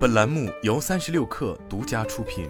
本栏目由三十六氪独家出品。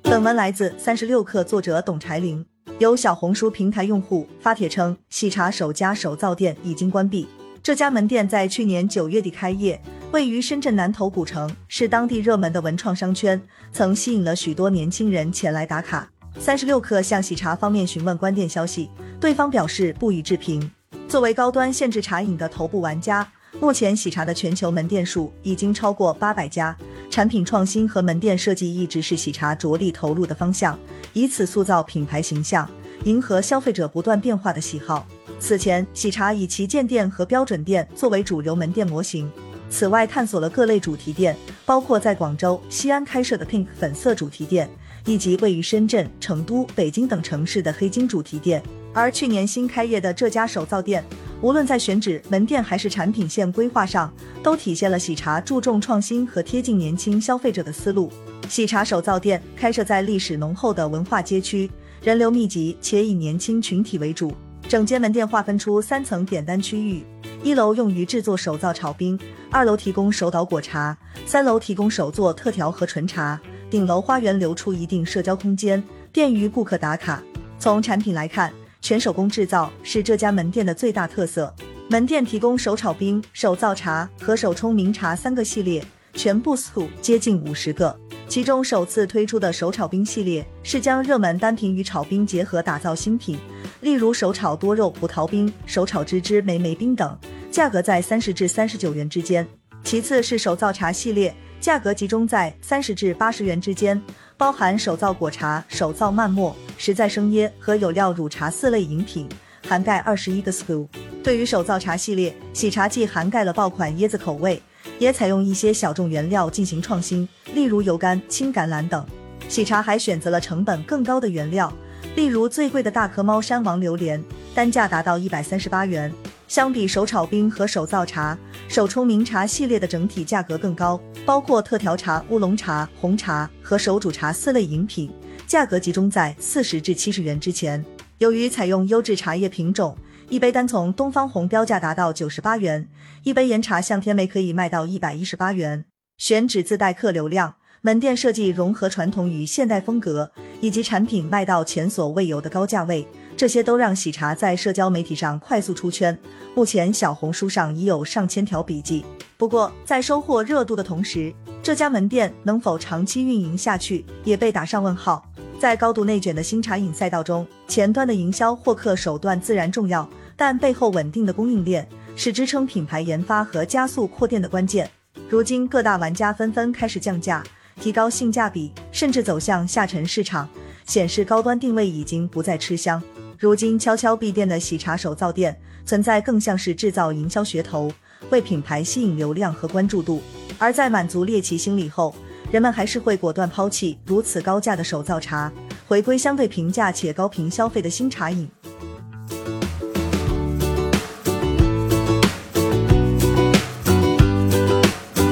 本文来自三十六氪，作者董柴玲。有小红书平台用户发帖称，喜茶首家手造店已经关闭。这家门店在去年九月底开业，位于深圳南头古城，是当地热门的文创商圈，曾吸引了许多年轻人前来打卡。三十六氪向喜茶方面询问关店消息，对方表示不予置评。作为高端限制茶饮的头部玩家，目前喜茶的全球门店数已经超过八百家。产品创新和门店设计一直是喜茶着力投入的方向，以此塑造品牌形象，迎合消费者不断变化的喜好。此前，喜茶以旗舰店和标准店作为主流门店模型，此外探索了各类主题店，包括在广州、西安开设的 Pink 粉色主题店，以及位于深圳、成都、北京等城市的黑金主题店。而去年新开业的这家手造店，无论在选址、门店还是产品线规划上，都体现了喜茶注重创新和贴近年轻消费者的思路。喜茶手造店开设在历史浓厚的文化街区，人流密集，且以年轻群体为主。整间门店划分出三层点单区域，一楼用于制作手造炒冰，二楼提供手捣果茶，三楼提供手做特调和纯茶。顶楼花园留出一定社交空间，便于顾客打卡。从产品来看，全手工制造是这家门店的最大特色。门店提供手炒冰、手造茶和手冲茗茶三个系列，全部 s 接近五十个。其中首次推出的手炒冰系列是将热门单品与炒冰结合打造新品，例如手炒多肉葡萄冰、手炒芝芝梅梅冰等，价格在三十至三十九元之间。其次是手造茶系列，价格集中在三十至八十元之间。包含手造果茶、手造慢沫、实在生椰和有料乳茶四类饮品，涵盖二十一个 SKU。对于手造茶系列，喜茶既涵盖了爆款椰子口味，也采用一些小众原料进行创新，例如油柑、青橄榄等。喜茶还选择了成本更高的原料，例如最贵的大颗猫山王榴莲，单价达到一百三十八元。相比手炒冰和手造茶，手冲茗茶系列的整体价格更高，包括特调茶、乌龙茶、红茶和手煮茶四类饮品，价格集中在四十至七十元之前。由于采用优质茶叶品种，一杯单从东方红标价达到九十八元，一杯岩茶向天梅可以卖到一百一十八元。选址自带客流量，门店设计融合传统与现代风格，以及产品卖到前所未有的高价位。这些都让喜茶在社交媒体上快速出圈，目前小红书上已有上千条笔记。不过，在收获热度的同时，这家门店能否长期运营下去也被打上问号。在高度内卷的新茶饮赛道中，前端的营销获客手段自然重要，但背后稳定的供应链是支撑品牌研发和加速扩店的关键。如今，各大玩家纷纷开始降价，提高性价比，甚至走向下沉市场，显示高端定位已经不再吃香。如今悄悄闭店的喜茶手皂店，存在更像是制造营销噱头，为品牌吸引流量和关注度。而在满足猎奇心理后，人们还是会果断抛弃如此高价的手造茶，回归相对平价且高频消费的新茶饮。